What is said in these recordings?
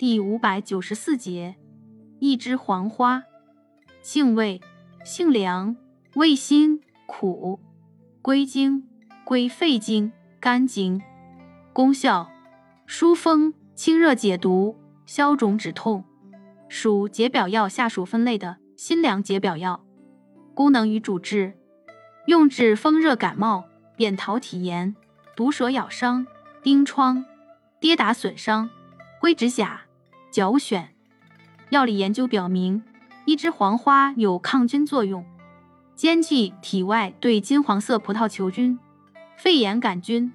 第五百九十四节，一枝黄花，性味，性凉，味辛苦，归经，归肺经、肝经。功效，疏风、清热解毒、消肿止痛，属解表药下属分类的辛凉解表药。功能与主治，用治风热感冒、扁桃体炎、毒蛇咬伤、疔疮、跌打损伤、灰指甲。脚癣，药理研究表明，一枝黄花有抗菌作用，兼具体外对金黄色葡萄球菌、肺炎杆菌、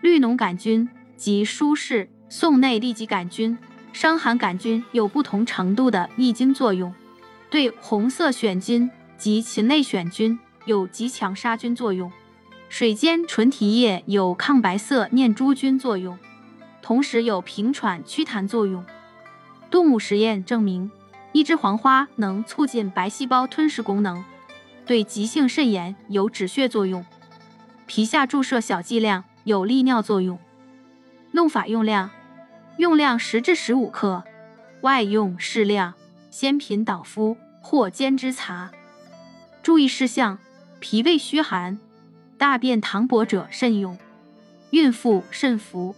绿脓杆菌及舒适宋内痢疾杆菌、伤寒杆菌有不同程度的抑菌作用，对红色癣菌及禽类癣菌有极强杀菌作用，水煎纯提液有抗白色念珠菌作用，同时有平喘祛痰作用。动物实验证明，一枝黄花能促进白细胞吞噬功能，对急性肾炎有止血作用。皮下注射小剂量，有利尿作用。用法用量：用量十至十五克，外用适量，先品导敷或煎汁擦。注意事项：脾胃虚寒、大便溏薄者慎用，孕妇慎服。